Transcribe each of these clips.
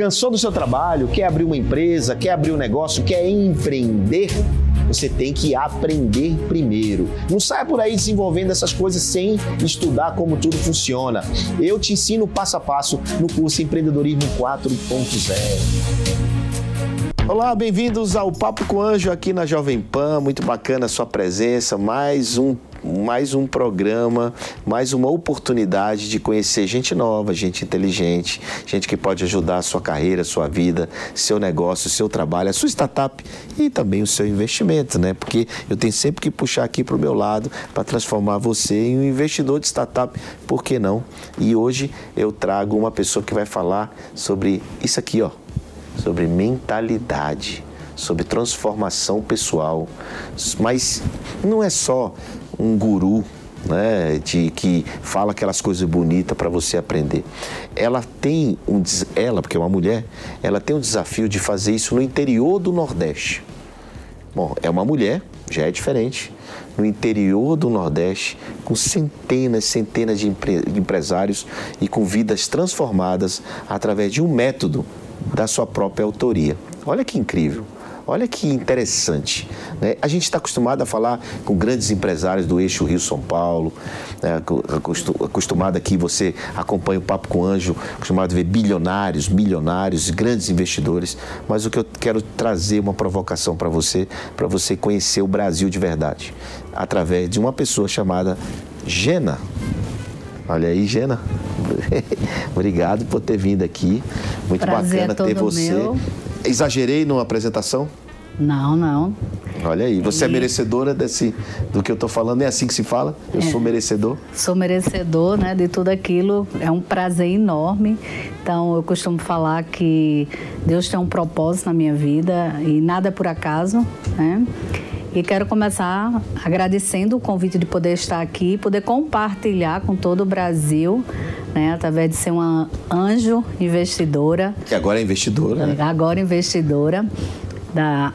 Cansou do seu trabalho? Quer abrir uma empresa? Quer abrir um negócio? Quer empreender? Você tem que aprender primeiro. Não saia por aí desenvolvendo essas coisas sem estudar como tudo funciona. Eu te ensino passo a passo no curso Empreendedorismo 4.0. Olá, bem-vindos ao Papo com Anjo aqui na Jovem Pan. Muito bacana a sua presença. Mais um mais um programa, mais uma oportunidade de conhecer gente nova, gente inteligente, gente que pode ajudar a sua carreira, sua vida, seu negócio, seu trabalho, a sua startup e também o seu investimento, né? Porque eu tenho sempre que puxar aqui para o meu lado para transformar você em um investidor de startup, por que não? E hoje eu trago uma pessoa que vai falar sobre isso aqui, ó, sobre mentalidade sobre transformação pessoal. Mas não é só um guru né, de que fala aquelas coisas bonitas para você aprender. Ela tem um ela, porque é uma mulher, ela tem um desafio de fazer isso no interior do Nordeste. Bom, é uma mulher, já é diferente. No interior do Nordeste, com centenas, centenas de, empre de empresários e com vidas transformadas através de um método da sua própria autoria. Olha que incrível. Olha que interessante. Né? A gente está acostumado a falar com grandes empresários do eixo Rio-São Paulo, né? acostumado aqui, você acompanha o Papo com Anjo, acostumado a ver bilionários, milionários, grandes investidores. Mas o que eu quero trazer uma provocação para você, para você conhecer o Brasil de verdade, através de uma pessoa chamada Gena. Olha aí, Gena. Obrigado por ter vindo aqui. Muito Prazer bacana ter você. Meu. Exagerei numa apresentação? Não, não. Olha aí, você é e... é merecedora desse, do que eu estou falando, é assim que se fala? Eu é. sou merecedor? Sou merecedor né, de tudo aquilo, é um prazer enorme. Então, eu costumo falar que Deus tem um propósito na minha vida e nada é por acaso, né? E quero começar agradecendo o convite de poder estar aqui, poder compartilhar com todo o Brasil, né, através de ser uma anjo investidora. Que agora é investidora. Né? Agora investidora da,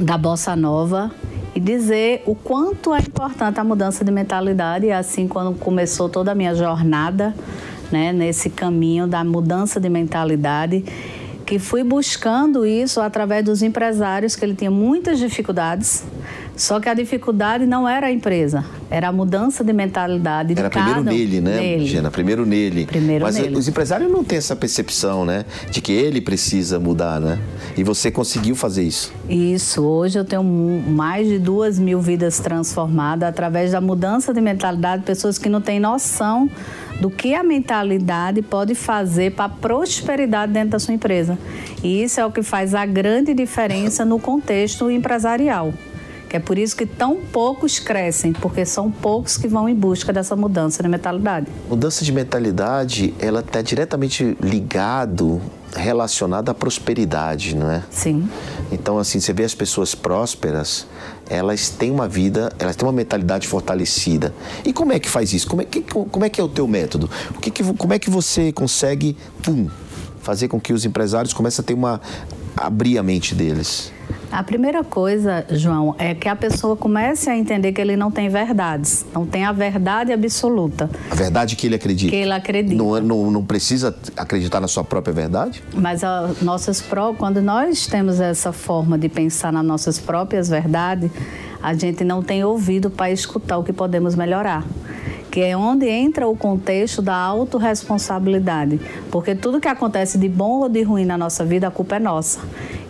da Bossa Nova e dizer o quanto é importante a mudança de mentalidade. Assim, quando começou toda a minha jornada né, nesse caminho da mudança de mentalidade, que fui buscando isso através dos empresários, que ele tinha muitas dificuldades. Só que a dificuldade não era a empresa, era a mudança de mentalidade de era cada primeiro nele, né, nele. Gina? Primeiro nele. Primeiro Mas nele. os empresários não têm essa percepção, né? De que ele precisa mudar, né? E você conseguiu fazer isso. Isso. Hoje eu tenho mais de duas mil vidas transformadas através da mudança de mentalidade, pessoas que não têm noção do que a mentalidade pode fazer para a prosperidade dentro da sua empresa. E isso é o que faz a grande diferença no contexto empresarial. É por isso que tão poucos crescem, porque são poucos que vão em busca dessa mudança de mentalidade. Mudança de mentalidade, ela está diretamente ligado relacionada à prosperidade, não é? Sim. Então, assim, você vê as pessoas prósperas, elas têm uma vida, elas têm uma mentalidade fortalecida. E como é que faz isso? Como é que, como é, que é o teu método? O que, que como é que você consegue, pum, fazer com que os empresários comecem a ter uma abrir a mente deles? A primeira coisa, João, é que a pessoa comece a entender que ele não tem verdades, não tem a verdade absoluta. A verdade que ele acredita. Que ele acredita. Não, não, não precisa acreditar na sua própria verdade? Mas nossas quando nós temos essa forma de pensar nas nossas próprias verdades, a gente não tem ouvido para escutar o que podemos melhorar que é onde entra o contexto da autorresponsabilidade. Porque tudo que acontece de bom ou de ruim na nossa vida, a culpa é nossa.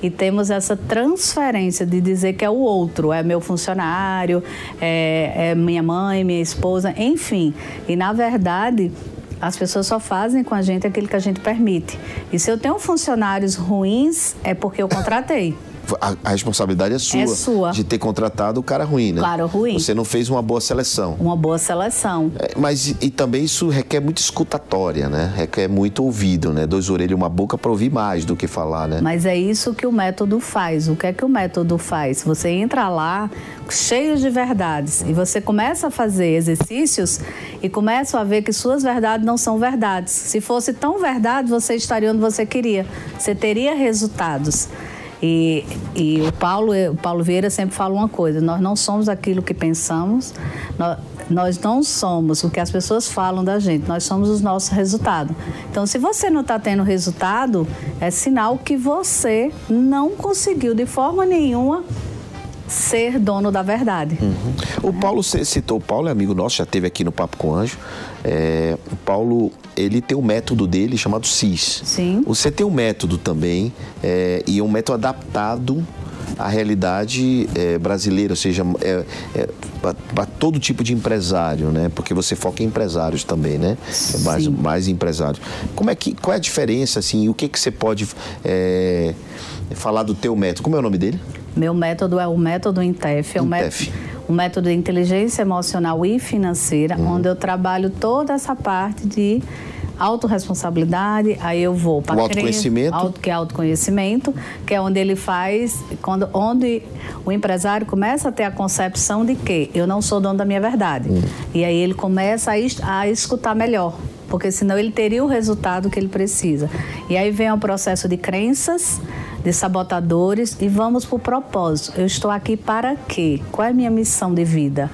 E temos essa transferência de dizer que é o outro, é meu funcionário, é, é minha mãe, minha esposa, enfim. E na verdade, As pessoas só fazem com a gente aquilo que a gente permite. E se eu tenho funcionários ruins, é porque eu contratei. A, a responsabilidade é sua, É sua. de ter contratado o cara ruim, né? Claro, ruim. Você não fez uma boa seleção. Uma boa seleção. É, Mas e, e também isso requer muita escutatória, né? Requer muito ouvido, né? Dois orelhas e uma boca para ouvir mais do que falar, né? Mas é isso que o método faz. O que é que o método faz? Você entra lá cheio de verdades e você começa a fazer exercícios e começa a ver que suas verdades não são verdades. Se fosse tão verdade, você estaria onde você queria. Você teria resultados. E, e o Paulo, o Paulo Vieira sempre fala uma coisa: nós não somos aquilo que pensamos, nós, nós não somos o que as pessoas falam da gente, nós somos os nossos resultados. Então, se você não está tendo resultado, é sinal que você não conseguiu de forma nenhuma ser dono da verdade. O Paulo c- citou, o Paulo é amigo nosso, já teve aqui no Papo com o Anjo. É, o Paulo, ele tem um método dele chamado CIS. Sim. Você tem um método também, é, e é um método adaptado à realidade é, brasileira, ou seja, é, para todo tipo de empresário, né? Porque você foca em empresários também, né? É mais, mais empresários. Como é que, qual é a diferença, assim, o que, que você pode é, falar do teu método? Como é o nome dele? Meu método é o método INTEF, é o, INTEF. o método de inteligência emocional e financeira, Uhum. onde eu trabalho toda essa parte de autorresponsabilidade, aí eu vou para O autoconhecimento. que é autoconhecimento, que é onde ele faz, quando, onde o empresário começa a ter a concepção de que eu não sou dono da minha verdade. Hum. E aí ele começa a, a escutar melhor, porque senão ele teria o resultado que ele precisa. E aí vem o processo de crenças, de sabotadores e vamos para o propósito. Eu estou aqui para quê? Qual é a minha missão de vida?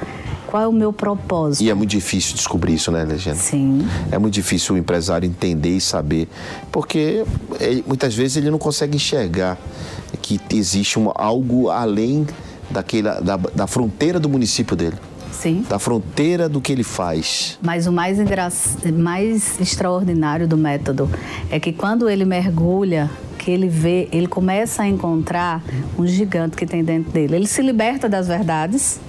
Qual é o meu propósito? E é muito difícil descobrir isso, né, Legenda? Sim. É muito difícil o empresário entender e saber, porque ele- muitas vezes ele não consegue enxergar que existe um, algo além daquela, da, da fronteira do município dele, Sim. da fronteira do que ele faz. Mas o mais, mais extraordinário do método é que quando ele mergulha, que ele vê, ele começa a encontrar um gigante que tem dentro dele. Ele se liberta das verdades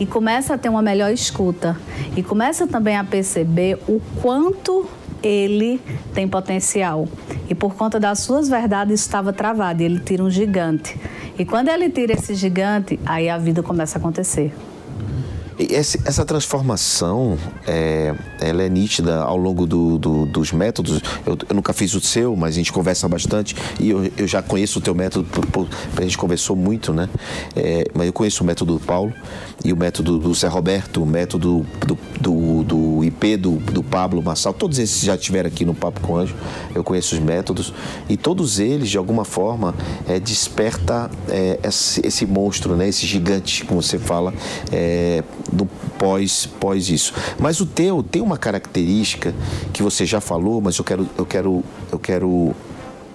e começa a ter uma melhor escuta. E começa também a perceber o quanto ele tem potencial. E por conta das suas verdades estava travado. E ele tira um gigante. E quando ele tira esse gigante, aí a vida começa a acontecer. Essa transformação, é, ela é nítida ao longo do- do- dos métodos. Eu, eu nunca fiz o seu, mas a gente conversa bastante e eu, eu já conheço o teu método, a gente conversou muito, né? É, mas eu conheço o método do Paulo e o método do Zé Roberto, o método do, do, do IP, do, do Pablo Massal. Todos esses já estiveram aqui no Papo com o Anjo. Eu conheço os métodos e todos eles, de alguma forma, é, desperta é, esse, esse monstro, né? Esse gigante, como você fala, é, do pós, pós isso. Mas o teu tem uma característica que você já falou, mas eu quero, eu quero, eu quero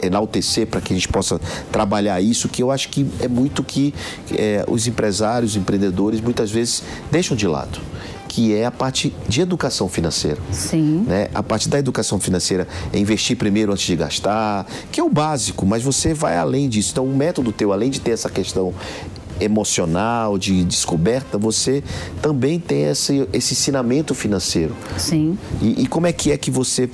enaltecer para que a gente possa trabalhar isso, que eu acho que é muito que é, os empresários, os empreendedores, muitas vezes deixam de lado, que é a parte de educação financeira. Sim. Né? A parte da educação financeira é investir primeiro antes de gastar, que é o básico, mas você vai além disso. Então, o método teu, além de ter essa questão emocional, de descoberta, você também tem esse, esse ensinamento financeiro. Sim. E, e como é que é que você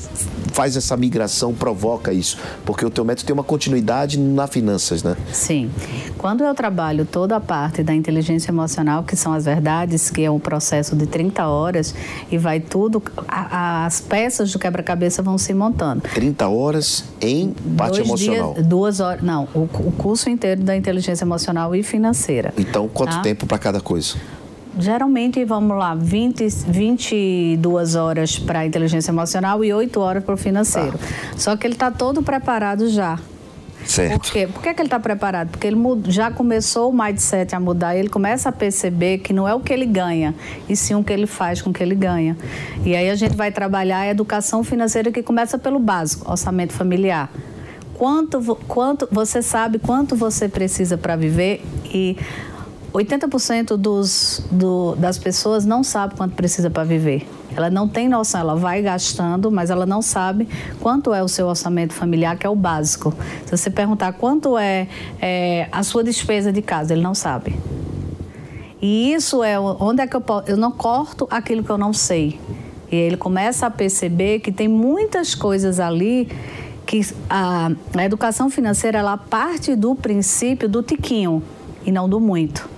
faz essa migração, provoca isso? Porque o teu método tem uma continuidade na finanças, né? Sim. Quando eu trabalho toda a parte da inteligência emocional, que são as verdades, que é um processo de 30 horas, e vai tudo, a- as peças do quebra-cabeça vão se montando. 30 horas em parte Dois emocional. Dias, duas horas, não, o, o curso inteiro da inteligência emocional e financeira. Então, quanto Tá? tempo para cada coisa? Geralmente, vamos lá, 20, 22 horas para inteligência emocional e 8 horas para o financeiro. Só que ele está todo preparado já. Certo. Por quê? Por que, que ele está preparado? Porque ele já começou o mindset a mudar, ele começa a perceber que não é o que ele ganha, e sim o que ele faz com o que ele ganha. E aí a gente vai trabalhar a educação financeira que começa pelo básico, orçamento familiar. Quanto, quanto você sabe quanto você precisa para viver e 80% dos, do, das pessoas não sabe quanto precisa para viver. Ela não tem noção, ela vai gastando, mas ela não sabe quanto é o seu orçamento familiar, que é o básico. Se você perguntar quanto é, é, a sua despesa de casa, ele não sabe. E isso é onde é que eu posso. Eu não corto aquilo que eu não sei. E ele começa a perceber que tem muitas coisas ali que a, a educação financeira ela parte do princípio do tiquinho e não do muito.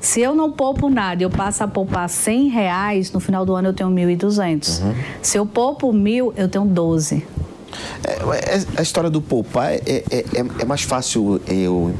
Se eu não poupo nada, eu passo a poupar 100 reais, no final do ano eu tenho 1.200. Uhum. Se eu poupo mil, eu tenho 12. É, é, a história do poupar é, é, é, é mais fácil eu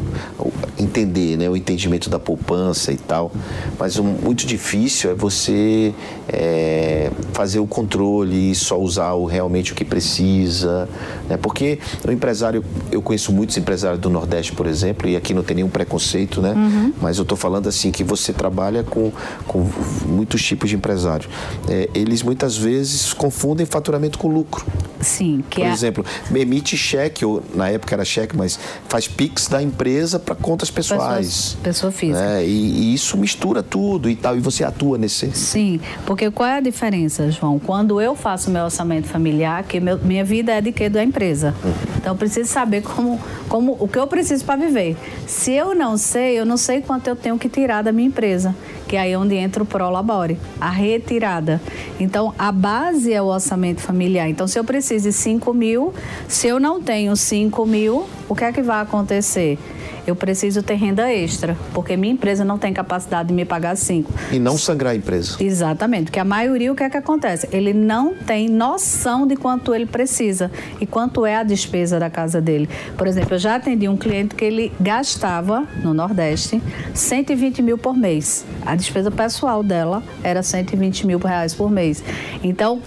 entender, né? O entendimento da poupança e tal. Mas o muito difícil é você é, fazer o controle e só usar o, realmente o que precisa. Né? Porque o empresário, eu conheço muitos empresários do Nordeste, por exemplo, e aqui não tem nenhum preconceito, né? Uhum. Mas eu estou falando assim que você trabalha com, com muitos tipos de empresários. É, eles muitas vezes confundem faturamento com lucro. Sim, que Por é... exemplo, emite cheque, ou na época era cheque, mas faz PIX da empresa para pessoais. Pessoa, pessoa física. É, e, e, isso mistura tudo e tal, e você atua nesse. Sim, porque qual é a diferença, João? Quando eu faço meu orçamento familiar, que meu, minha vida é de quê? Da empresa. Uhum. Então eu preciso saber como, como o que eu preciso para viver. Se eu não sei, eu não sei quanto eu tenho que tirar da minha empresa que é aí onde entra o Prolabore, a retirada. Então, a base é o orçamento familiar. Então, se eu preciso de 5 mil, se eu não tenho 5 mil, o que é que vai acontecer? Eu preciso ter renda extra, porque minha empresa não tem capacidade de me pagar cinco. E não sangrar a empresa. Exatamente, porque a maioria o que é que acontece? Ele não tem noção de quanto ele precisa e quanto é a despesa da casa dele. Por exemplo, eu já atendi um cliente que ele gastava no Nordeste 120 mil por mês. A despesa pessoal dela era 120 mil reais por mês. Então,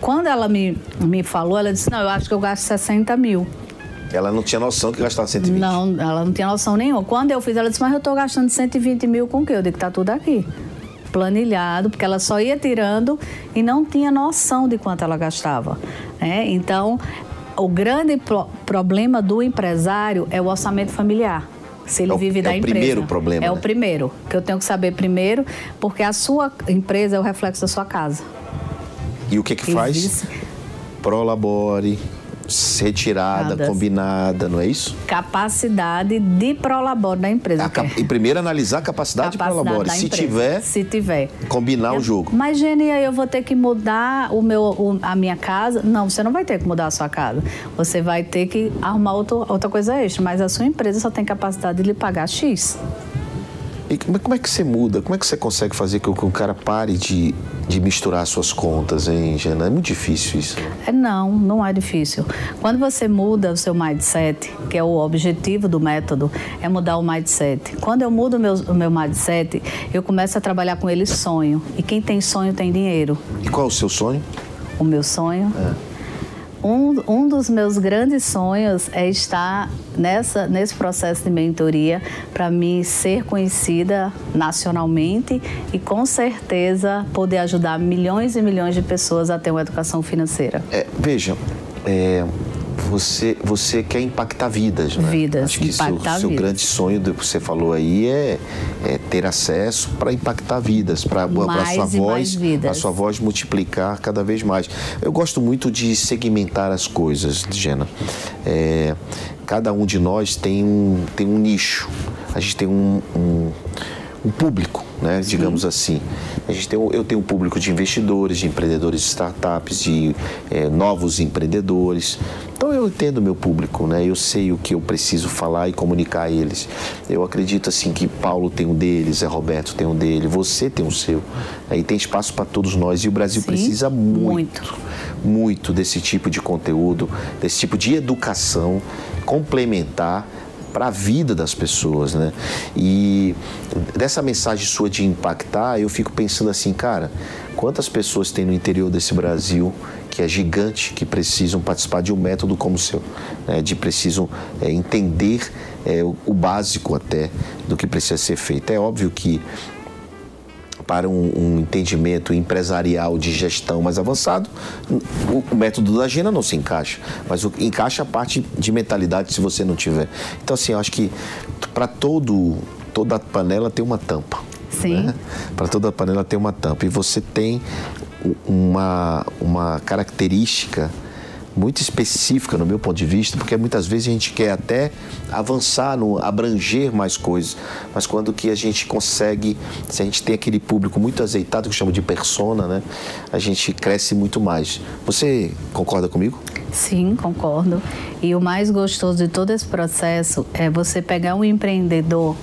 quando ela me, me falou, ela disse: Não, eu acho que eu gasto 60 mil. Ela não tinha noção que gastava 120. Não, ela não tinha noção nenhuma. Quando eu fiz, ela disse, mas eu estou gastando 120 mil com o quê? Eu digo, tá tudo aqui. Planilhado, porque ela só ia tirando e não tinha noção de quanto ela gastava. Né? Então, o grande pro problema do empresário é o orçamento familiar. Se ele é o, vive da empresa. É o primeiro problema. É né? o primeiro, que eu tenho que saber primeiro, porque a sua empresa é o reflexo da sua casa. E o que que faz? Prolabore, retirada, Nada. combinada, não é isso? Capacidade de prolabore da empresa. E primeiro analisar a capacidade, capacidade de prolabore. Se empresa. tiver, se tiver, combinar eu, o jogo. Mas, Genia, eu vou ter que mudar o meu, o, a minha casa? Não, você não vai ter que mudar a sua casa. Você vai ter que arrumar outro, outra coisa extra, mas a sua empresa só tem capacidade de lhe pagar X. E como é que você muda? Como é que você consegue fazer com que o cara pare de, de misturar suas contas, hein, Jana? É muito difícil isso. Né? É, não, não é difícil. Quando você muda o seu mindset, que é o objetivo do método, é mudar o mindset. Quando eu mudo o meu, o meu mindset, eu começo a trabalhar com ele sonho. E quem tem sonho tem dinheiro. E qual é o seu sonho? O meu sonho? É um, um dos meus grandes sonhos é estar nessa, nesse processo de mentoria para mim ser conhecida nacionalmente e com certeza poder ajudar milhões e milhões de pessoas a ter uma educação financeira. É, veja, é, você, você quer impactar vidas, né? Vidas, Acho que impactar seu, seu vidas. grande sonho do que você falou aí é, é ter acesso para impactar vidas, para a sua voz, a sua voz multiplicar cada vez mais. Eu gosto muito de segmentar as coisas, Gena. É, cada um de nós tem um, tem um nicho. A gente tem um, um um público, né, digamos assim. A gente tem, eu tenho um público de investidores, de empreendedores de startups, de é, novos empreendedores. Então eu entendo meu público, né? Eu sei o que eu preciso falar e comunicar a eles. Eu acredito assim que Paulo tem um deles, é Roberto tem um dele, você tem o um seu. Aí tem espaço para todos nós e o Brasil Sim, precisa muito, muito, muito desse tipo de conteúdo, desse tipo de educação complementar para a vida das pessoas, né? E dessa mensagem sua de impactar, eu fico pensando assim, cara, quantas pessoas tem no interior desse Brasil que é gigante, que precisam participar de um método como o seu, né? de precisam é, entender é, o, o básico até do que precisa ser feito. É óbvio que para um, um, entendimento empresarial de gestão mais avançado, o, o, método da Gina não se encaixa, mas o, encaixa a parte de mentalidade se você não tiver. Então, assim, eu acho que para todo toda panela tem uma tampa. Sim. Né? Para toda panela tem uma tampa. E você tem uma, uma característica muito específica no meu ponto de vista, porque muitas vezes a gente quer até avançar, no, abranger mais coisas, mas quando que a gente consegue, se a gente tem aquele público muito azeitado, que chama de persona, né, a gente cresce muito mais. Você concorda comigo? Sim, concordo. E o mais gostoso de todo esse processo é você pegar um empreendedor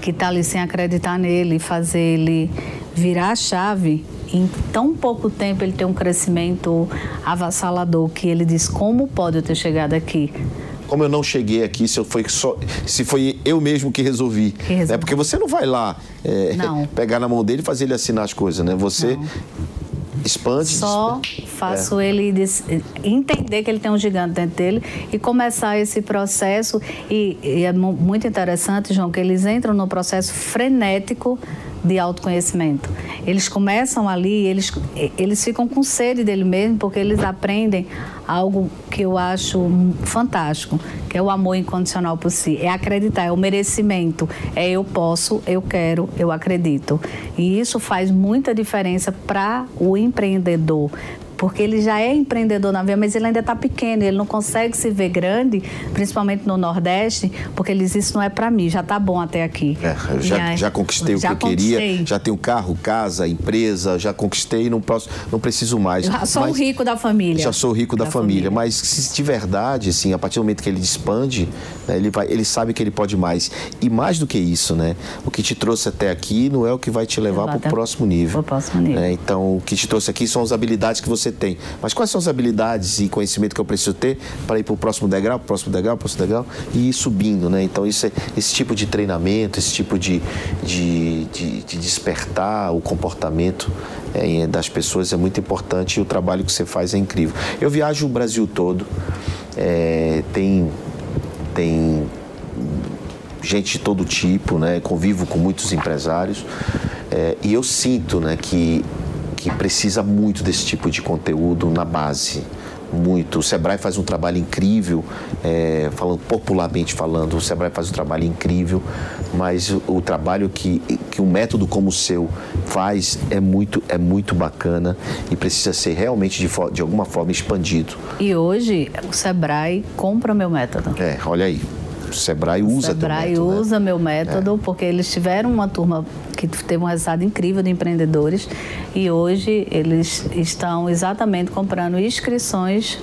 que está ali sem acreditar nele fazer ele virar a chave em tão pouco tempo ele tem um crescimento avassalador que ele diz como pode eu ter chegado aqui como eu não cheguei aqui, se, eu foi só, se foi eu mesmo que resolvi. Que resolvi. Né? Porque você não vai lá é, pegar na mão dele e fazer ele assinar as coisas, né? Você não. expande. Só faço é. ele entender que ele tem um gigante dentro dele e começar esse processo. E, e é muito interessante, João, que eles entram no processo frenético de autoconhecimento. Eles começam ali, eles, eles ficam com sede dele mesmo, porque eles aprendem algo que eu acho fantástico, que é o amor incondicional por si. É acreditar, é o merecimento. É eu posso, eu quero, eu acredito. E isso faz muita diferença para o empreendedor, porque ele já é empreendedor na vida, mas ele ainda está pequeno, ele não consegue se ver grande, principalmente no Nordeste, porque ele diz, isso não é para mim, já está bom até aqui. É, eu já, já conquistei já o que eu queria, já tenho carro, casa, empresa, já conquistei, não, posso, não preciso mais. Já sou mas, o rico da família. Já sou o rico da, da família. família, mas se de verdade, assim, a partir do momento que ele expande, né, ele, vai, ele sabe que ele pode mais. E mais do que isso, né? O que te trouxe até aqui não é o que vai te levar para o próximo nível. próximo nível. Né? Então, o que te trouxe aqui são as habilidades que você você tem. Mas quais são as habilidades e conhecimento que eu preciso ter para ir para o próximo degrau, próximo degrau, próximo degrau e ir subindo, né? Então, isso é, esse tipo de treinamento, esse tipo de, de, de, de despertar o comportamento é, das pessoas é muito importante e o trabalho que você faz é incrível. Eu viajo o Brasil todo, é, tem, tem gente de todo tipo, né? convivo com muitos empresários é, e eu sinto né, que que precisa muito desse tipo de conteúdo na base. Muito. O Sebrae faz um trabalho incrível, é, falando popularmente falando, o Sebrae faz um trabalho incrível, mas o, o, trabalho que, que um método como o seu faz é muito, é muito bacana e precisa ser realmente de, de alguma forma expandido. E hoje o Sebrae compra meu método. É, olha aí. O Sebrae usa o Sebrae método, né? usa né? meu método é. porque eles tiveram uma turma que teve um resultado incrível de empreendedores e hoje eles estão exatamente comprando inscrições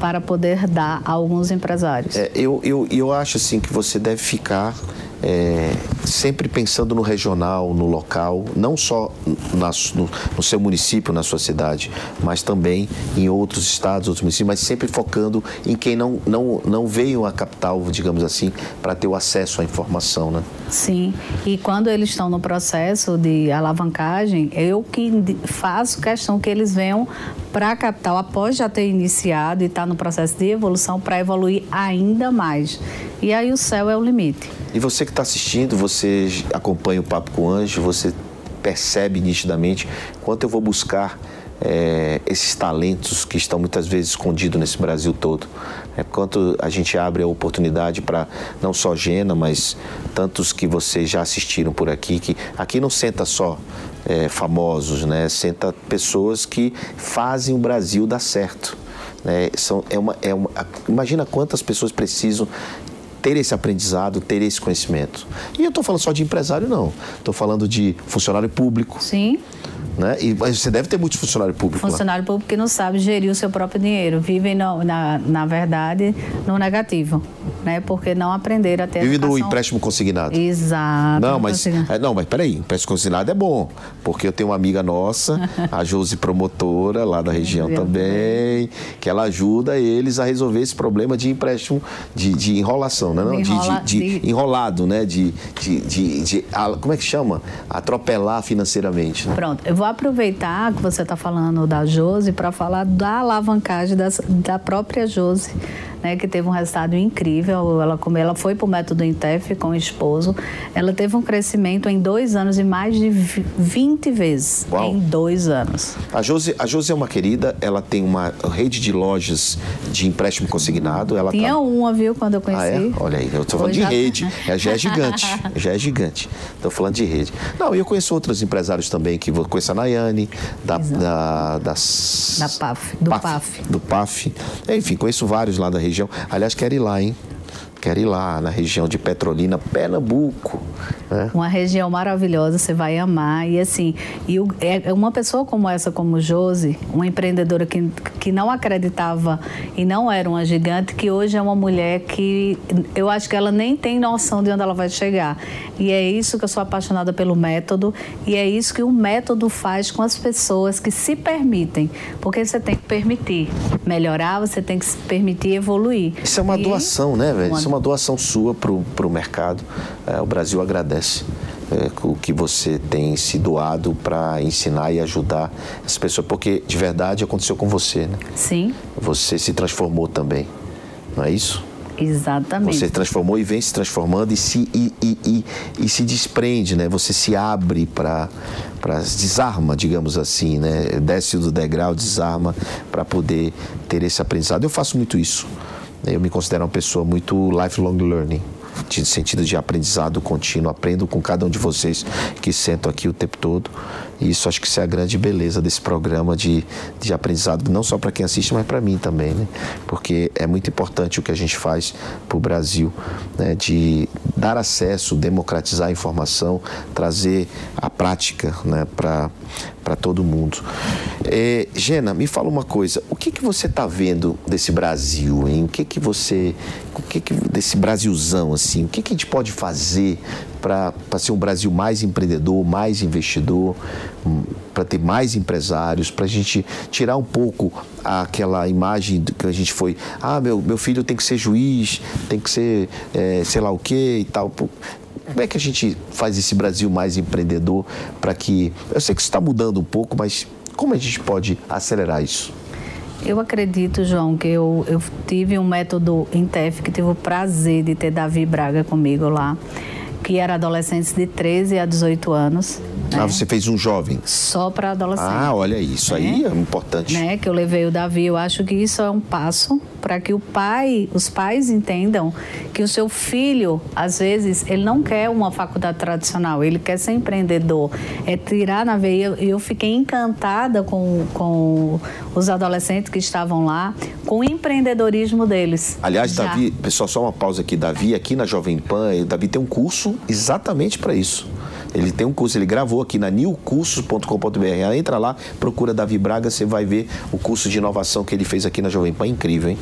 para poder dar a alguns empresários. É, eu, eu, eu acho assim que você deve ficar é, sempre pensando no regional, no local, não só na, no, no, seu município, na sua cidade, mas também em outros estados, outros municípios, mas sempre focando em quem não, não, não veio à capital, digamos assim, para ter o acesso à informação, né? Sim, e quando eles estão no processo de alavancagem, eu que faço questão que eles venham para a capital após já ter iniciado e estar tá no processo de evolução para evoluir ainda mais. E aí o céu é o limite. E você que está assistindo, você acompanha o Papo com o Anjo, você percebe nitidamente quanto eu vou buscar é, esses talentos que estão muitas vezes escondidos nesse Brasil todo. É, quanto a gente abre a oportunidade para não só Gena, mas tantos que vocês já assistiram por aqui, que aqui não senta só é, famosos, né? Senta pessoas que fazem o Brasil dar certo. Né? São, é uma, é uma, imagina quantas pessoas precisam ter esse aprendizado, ter esse conhecimento. E eu estou falando só de empresário, não. Estou falando de funcionário público. Sim. Né? E, mas você deve ter muito funcionário público. Funcionário lá. público que não sabe gerir o seu próprio dinheiro. Vivem, no, na, na verdade, no negativo. Né? Porque não aprenderam a ter Vive do empréstimo consignado. Exato. Não, mas, é, não, mas peraí, empréstimo consignado é bom. Porque eu tenho uma amiga nossa, a Josi Promotora, lá da região também, que ela ajuda eles a resolver esse problema de empréstimo, de, de enrolação, né? Não, Enrola, de, de, de, enrolado, né? De, de, de, de, como é que chama? Atropelar financeiramente. Né? Pronto, eu vou vou aproveitar que você está falando da Jose para falar da alavancagem das, da própria Jose. Né, que teve um resultado incrível. Ela, como ela foi para o método Intef com o esposo, ela teve um crescimento em dois anos de mais de 20 vezes. Uau. Em dois anos. A Josi, a Josi é uma querida, ela tem uma rede de lojas de empréstimo consignado. Ela Tinha tá... uma, viu, quando eu conheci. Ah, é? Olha aí, eu tô falando Hoje de já- rede. É, já é gigante. já é gigante. Tô falando de rede. Não, e eu conheço outros empresários também, que vou conheço a Nayane, da, da, das- Da PAF, do PAF. Do PAF. Enfim, conheço vários lá da região. Aliás, quero ir lá, hein? Quero ir lá na região de Petrolina, Pernambuco. né? Uma região maravilhosa, você vai amar. E assim, e o- é uma pessoa como essa, como Josi, uma empreendedora que, que não acreditava e não era uma gigante, que hoje é uma mulher que eu acho que ela nem tem noção de onde ela vai chegar. E é isso que eu sou apaixonada pelo método, e é isso que o método faz com as pessoas que se permitem. Porque você tem que permitir melhorar, você tem que se permitir evoluir. Isso é uma E- doação, né, velho? Isso é uma doação sua pro, pro mercado. É, o Brasil agradece é, o que você tem se doado para ensinar e ajudar as pessoas, porque de verdade aconteceu com você, né? Sim, Você se transformou também, não é isso? exatamente. Você se transformou e vem se transformando e se, e, e, e, e se desprende, né? Você se abre para desarma, digamos assim, né? Desce do degrau, desarma para poder ter esse aprendizado. Eu faço muito isso. Eu me considero uma pessoa muito lifelong learning. De sentido de aprendizado contínuo, aprendo com cada um de vocês que sentam aqui o tempo todo. E isso acho que isso é a grande beleza desse programa de, de aprendizado, não só para quem assiste, mas para mim também, né? Porque é muito importante o que a gente faz para o Brasil, né? de dar acesso, democratizar a informação, trazer a prática né? para todo mundo. É, Gena, me fala uma coisa, o que, que você está vendo desse Brasil, hein? O que, que você. O que, que desse Brasilzão, assim, o que, que a gente pode fazer para ser um Brasil mais empreendedor, mais investidor, para ter mais empresários, para a gente tirar um pouco aquela imagem que a gente foi, ah, meu, meu filho tem que ser juiz, tem que ser é, sei lá o quê e tal. Como é que a gente faz esse Brasil mais empreendedor para que. Eu sei que isso está mudando um pouco, mas como a gente pode acelerar isso? Eu acredito, João, que eu, eu tive um método Intef que tive o prazer de ter Davi Braga comigo lá, que era adolescentes de 13 a 18 anos. Ah, né? você fez um jovem. Só para adolescentes. Ah, olha isso aí é importante. né, que eu levei o Davi, eu acho que isso é um passo para que o pai, os pais entendam que o seu filho, às vezes, ele não quer uma faculdade tradicional, ele quer ser empreendedor, é tirar na veia. E eu fiquei encantada com, com os adolescentes que estavam lá, com o empreendedorismo deles. Aliás, Já. Davi, pessoal, só uma pausa aqui. Davi, aqui na Jovem Pan, Davi tem um curso exatamente para isso. Ele tem um curso, ele gravou aqui na newcursos.com.br. Entra lá, procura Davi Braga, você vai ver o curso de inovação que ele fez aqui na Jovem Pan. Incrível, hein?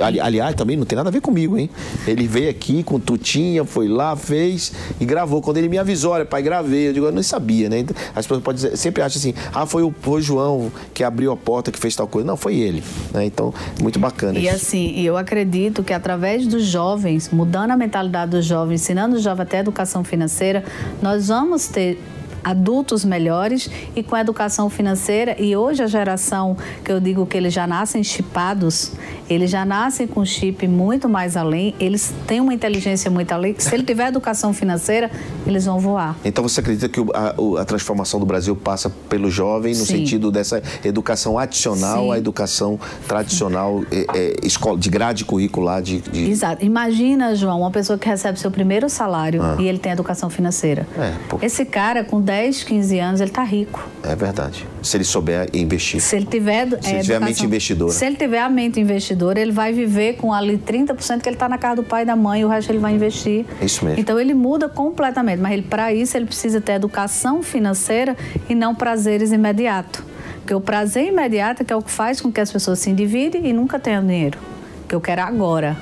Ali- aliás, também não tem nada a ver comigo, hein? Ele veio aqui com tutinha, foi lá, fez e gravou. Quando ele me avisou, olha, pai, gravei. Eu digo, eu não sabia, né? As pessoas podem dizer, sempre acham assim, ah, foi o, foi o João que abriu a porta, que fez tal coisa. Não, foi ele. Né? Então, muito bacana E isso. assim, eu acredito que através dos jovens, mudando a mentalidade dos jovens, ensinando os jovens até educação financeira, nós vamos ter adultos melhores e com a educação financeira e hoje a geração que eu digo que eles já nascem chipados, eles já nascem com chip muito mais além, eles têm uma inteligência muito além. Se ele tiver educação financeira, eles vão voar. Então você acredita que a, a transformação do Brasil passa pelo jovem no Sim. sentido dessa educação adicional Sim. à educação tradicional é, é, escola, de grade curricular de, de- Exato. Imagina, João, uma pessoa que recebe seu primeiro salário e ele tem educação financeira. Ah. É. Esse cara, com 10, 15 anos, ele tá rico. é verdade. Se ele souber investir. Se ele tiver. Se ele tiver a mente investidora. Se ele tiver a mente investidora, ele vai viver com ali 30% que ele está na casa do pai e da mãe, e o resto ele vai investir. É isso mesmo. Então ele muda completamente. Mas para isso, ele precisa ter educação financeira e não prazeres imediatos. Porque o prazer imediato é que é o que faz com que as pessoas se endividem e nunca tenham dinheiro. Que eu quero agora.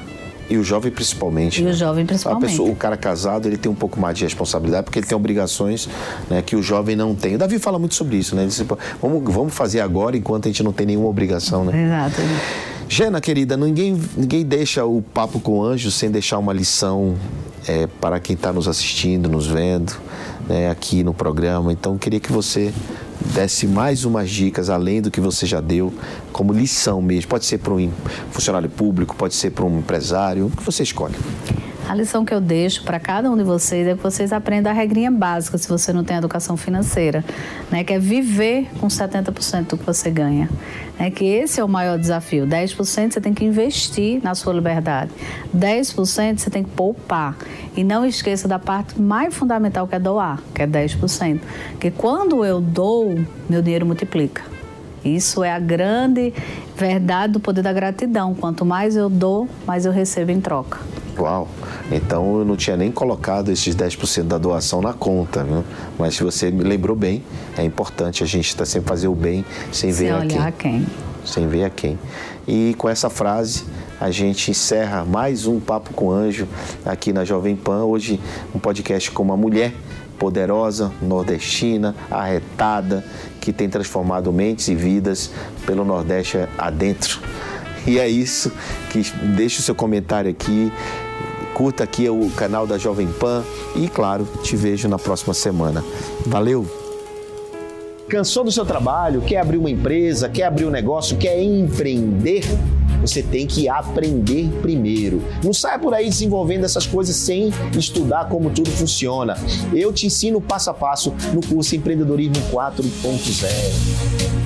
E o jovem principalmente. E o né? jovem A principalmente. pessoa- o cara casado ele tem um pouco mais de responsabilidade porque ele tem obrigações né, que o jovem não tem. O Davi fala muito sobre isso, né? Ele diz, "Pô, vamos, vamos fazer agora enquanto a gente não tem nenhuma obrigação, né? Exato. Gena, querida, ninguém, ninguém deixa o papo com o anjo sem deixar uma lição é, para quem está nos assistindo, nos vendo, né, aqui no programa. Então, queria que você desse mais umas dicas além do que você já deu, como lição mesmo. Pode ser para um funcionário público, pode ser para um empresário, o que você escolhe. A lição que eu deixo para cada um de vocês é que vocês aprendam a regrinha básica se você não tem educação financeira, né? que é viver com 70% do que você ganha. Né? Que esse é o maior desafio. 10% você tem que investir na sua liberdade. 10% você tem que poupar. E não esqueça da parte mais fundamental que é doar, que é 10%. Porque quando eu dou, meu dinheiro multiplica. Isso é a grande verdade do poder da gratidão. Quanto mais eu dou, mais eu recebo em troca. Uau! Então eu não tinha nem colocado esses 10% da doação na conta, viu? Mas se você me lembrou bem, é importante a gente estar tá sempre fazer o bem sem, sem ver a quem. a quem. Sem ver a quem. E com essa frase a gente encerra mais um Papo com Anjo aqui na Jovem Pan. Hoje um podcast com uma mulher poderosa, nordestina, arretada, que tem transformado mentes e vidas pelo Nordeste adentro. E é isso, que deixe o seu comentário aqui, curta aqui o canal da Jovem Pan e, claro, te vejo na próxima semana. Valeu! Cansou do seu trabalho? Quer abrir uma empresa? Quer abrir um negócio? Quer empreender? Você tem que aprender primeiro. Não saia por aí desenvolvendo essas coisas sem estudar como tudo funciona. Eu te ensino passo a passo no curso Empreendedorismo 4.0.